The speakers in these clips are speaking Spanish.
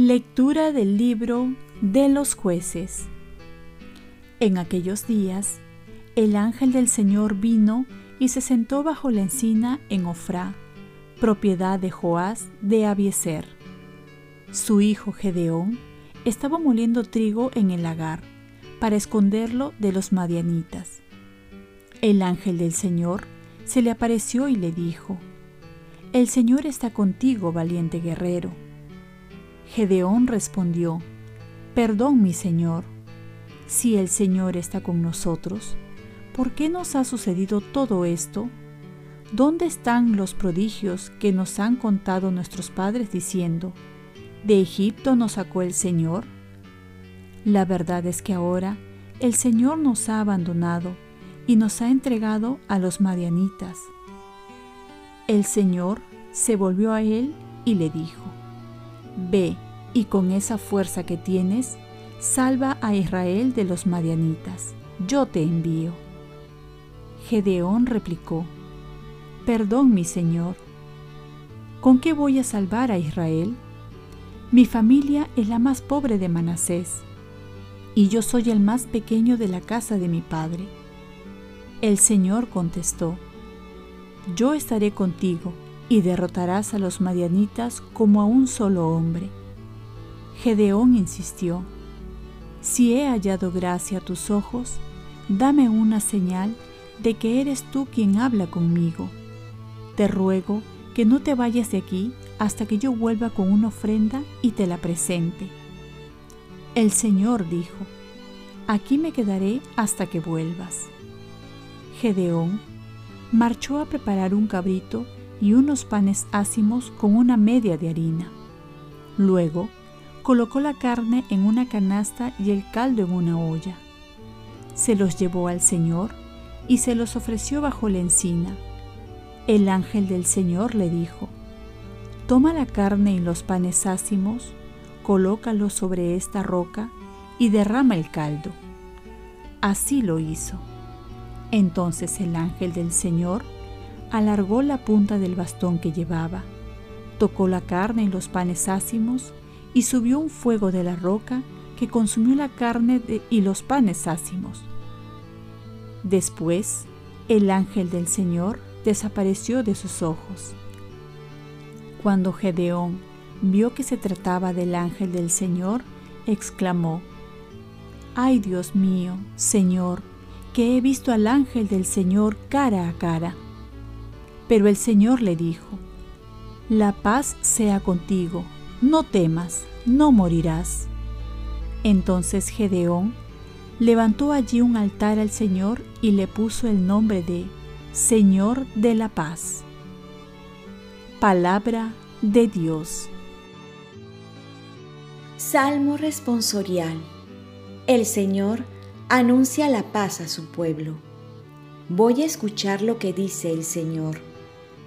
Lectura del libro de los jueces. En aquellos días, el ángel del Señor vino y se sentó bajo la encina en Ofrá, propiedad de Joás de Abieser. Su hijo Gedeón estaba moliendo trigo en el lagar para esconderlo de los madianitas. El ángel del Señor se le apareció y le dijo, El Señor está contigo, valiente guerrero. Gedeón respondió, Perdón, mi Señor, si el Señor está con nosotros, ¿por qué nos ha sucedido todo esto? ¿Dónde están los prodigios que nos han contado nuestros padres diciendo, ¿de Egipto nos sacó el Señor? La verdad es que ahora el Señor nos ha abandonado y nos ha entregado a los madianitas. El Señor se volvió a él y le dijo, Ve y con esa fuerza que tienes, salva a Israel de los madianitas. Yo te envío. Gedeón replicó, Perdón, mi Señor. ¿Con qué voy a salvar a Israel? Mi familia es la más pobre de Manasés, y yo soy el más pequeño de la casa de mi padre. El Señor contestó, Yo estaré contigo, y derrotarás a los madianitas como a un solo hombre. Gedeón insistió, Si he hallado gracia a tus ojos, dame una señal de que eres tú quien habla conmigo. Te ruego que no te vayas de aquí hasta que yo vuelva con una ofrenda y te la presente. El Señor dijo, Aquí me quedaré hasta que vuelvas. Gedeón marchó a preparar un cabrito y unos panes ácimos con una media de harina. Luego colocó la carne en una canasta y el caldo en una olla. Se los llevó al Señor y se los ofreció bajo la encina. El ángel del Señor le dijo, Toma la carne y los panes ácimos, colócalos sobre esta roca y derrama el caldo. Así lo hizo. Entonces el ángel del Señor alargó la punta del bastón que llevaba, tocó la carne y los panes ácimos y subió un fuego de la roca que consumió la carne y los panes ácimos. Después, el ángel del Señor desapareció de sus ojos. Cuando Gedeón vio que se trataba del ángel del Señor, exclamó, Ay Dios mío, Señor, que he visto al ángel del Señor cara a cara. Pero el Señor le dijo, La paz sea contigo, no temas, no morirás. Entonces Gedeón levantó allí un altar al Señor y le puso el nombre de Señor de la paz. Palabra de Dios. Salmo responsorial. El Señor anuncia la paz a su pueblo. Voy a escuchar lo que dice el Señor.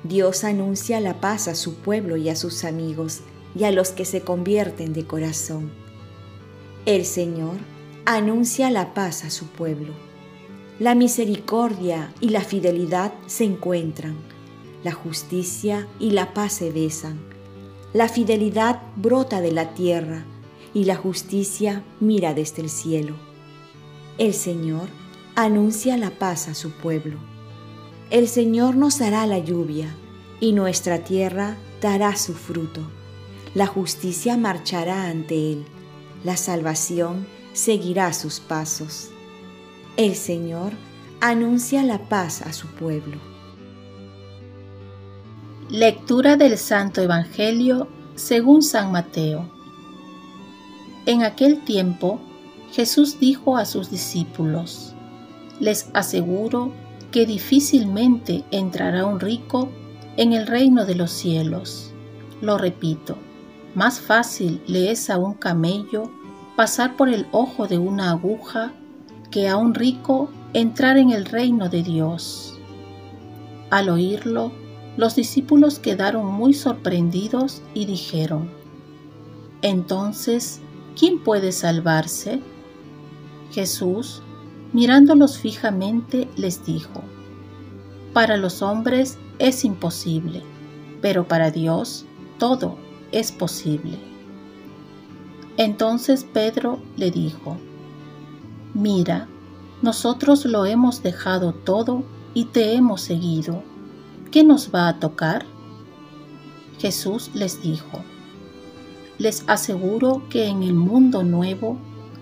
Dios anuncia la paz a su pueblo y a sus amigos y a los que se convierten de corazón. El Señor anuncia la paz a su pueblo. La misericordia y la fidelidad se encuentran. La justicia y la paz se besan. La fidelidad brota de la tierra y la justicia mira desde el cielo. El Señor anuncia la paz a su pueblo. El Señor nos dará la lluvia y nuestra tierra dará su fruto la justicia marchará ante él, la salvación seguirá sus pasos. El Señor anuncia la paz a su pueblo. Lectura del Santo Evangelio según San Mateo. En aquel tiempo Jesús dijo a sus discípulos, Les aseguro que difícilmente entrará un rico en el reino de los cielos. Lo repito más fácil le es a un camello pasar por el ojo de una aguja que a un rico entrar en el reino de Dios. Al oírlo, los discípulos quedaron muy sorprendidos y dijeron, Entonces, ¿quién puede salvarse? Jesús, mirándolos fijamente, les dijo, Para los hombres es imposible, pero para Dios todo es posible. Entonces Pedro le dijo, Mira, nosotros lo hemos dejado todo y te hemos seguido. ¿Qué nos va a tocar? Jesús les dijo, Les aseguro que en el mundo nuevo,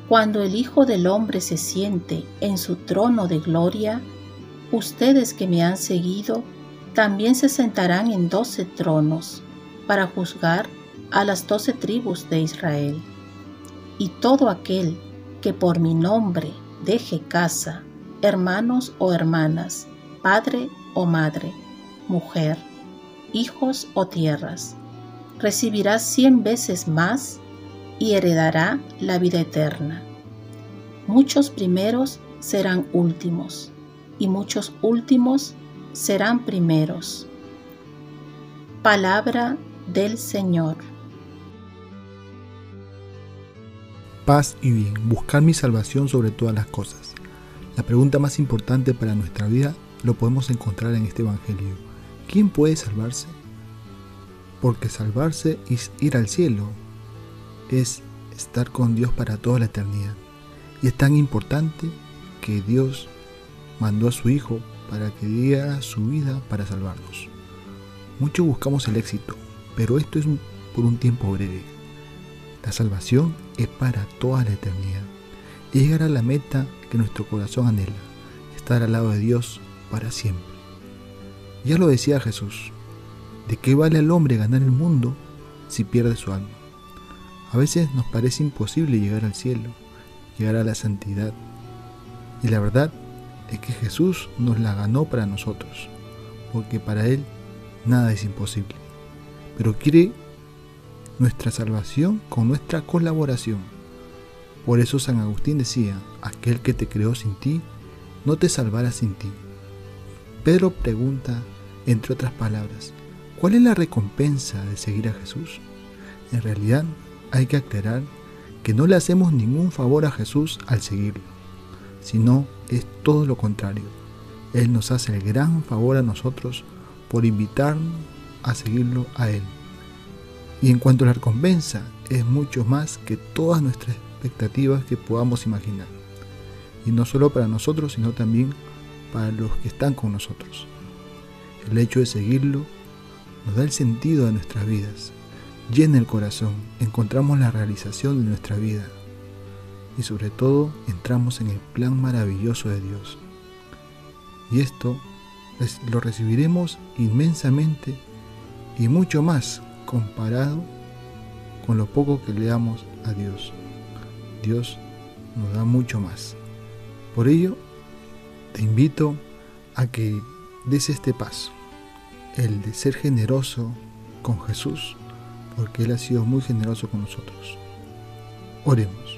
cuando el Hijo del Hombre se siente en su trono de gloria, ustedes que me han seguido también se sentarán en doce tronos para juzgar a las doce tribus de Israel. Y todo aquel que por mi nombre deje casa, hermanos o hermanas, padre o madre, mujer, hijos o tierras, recibirá cien veces más y heredará la vida eterna. Muchos primeros serán últimos y muchos últimos serán primeros. Palabra del Señor. Paz y bien, buscar mi salvación sobre todas las cosas. La pregunta más importante para nuestra vida lo podemos encontrar en este Evangelio. ¿Quién puede salvarse? Porque salvarse es ir al cielo, es estar con Dios para toda la eternidad. Y es tan importante que Dios mandó a su Hijo para que diera su vida para salvarnos. Muchos buscamos el éxito, pero esto es por un tiempo breve. La salvación es para toda la eternidad y llegar a la meta que nuestro corazón anhela, estar al lado de Dios para siempre. Ya lo decía Jesús, ¿de qué vale al hombre ganar el mundo si pierde su alma? A veces nos parece imposible llegar al cielo, llegar a la santidad. Y la verdad es que Jesús nos la ganó para nosotros, porque para Él nada es imposible. Pero quiere nuestra salvación con nuestra colaboración por eso San Agustín decía, aquel que te creó sin ti, no te salvará sin ti. Pedro pregunta, entre otras palabras, ¿cuál es la recompensa de seguir a Jesús? En realidad hay que aclarar que no le hacemos ningún favor a Jesús al seguirlo, sino es todo lo contrario. Él nos hace el gran favor a nosotros por invitarnos a seguirlo a Él. Y en cuanto a la recompensa, es mucho más que todas nuestras expectativas que podamos imaginar. Y no solo para nosotros, sino también para los que están con nosotros. El hecho de seguirlo nos da el sentido de nuestras vidas, llena el corazón, encontramos la realización de nuestra vida y sobre todo entramos en el plan maravilloso de Dios. Y esto lo recibiremos inmensamente y mucho más comparado con lo poco que le damos a Dios. Dios nos da mucho más. Por ello, te invito a que des este paso, el de ser generoso con Jesús, porque Él ha sido muy generoso con nosotros. Oremos.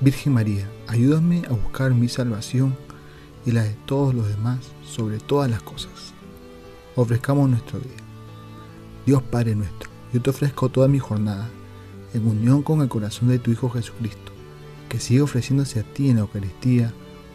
Virgen María, ayúdame a buscar mi salvación y la de todos los demás sobre todas las cosas. Ofrezcamos nuestro día. Dios Padre nuestro, yo te ofrezco toda mi jornada en unión con el corazón de tu Hijo Jesucristo, que sigue ofreciéndose a ti en la Eucaristía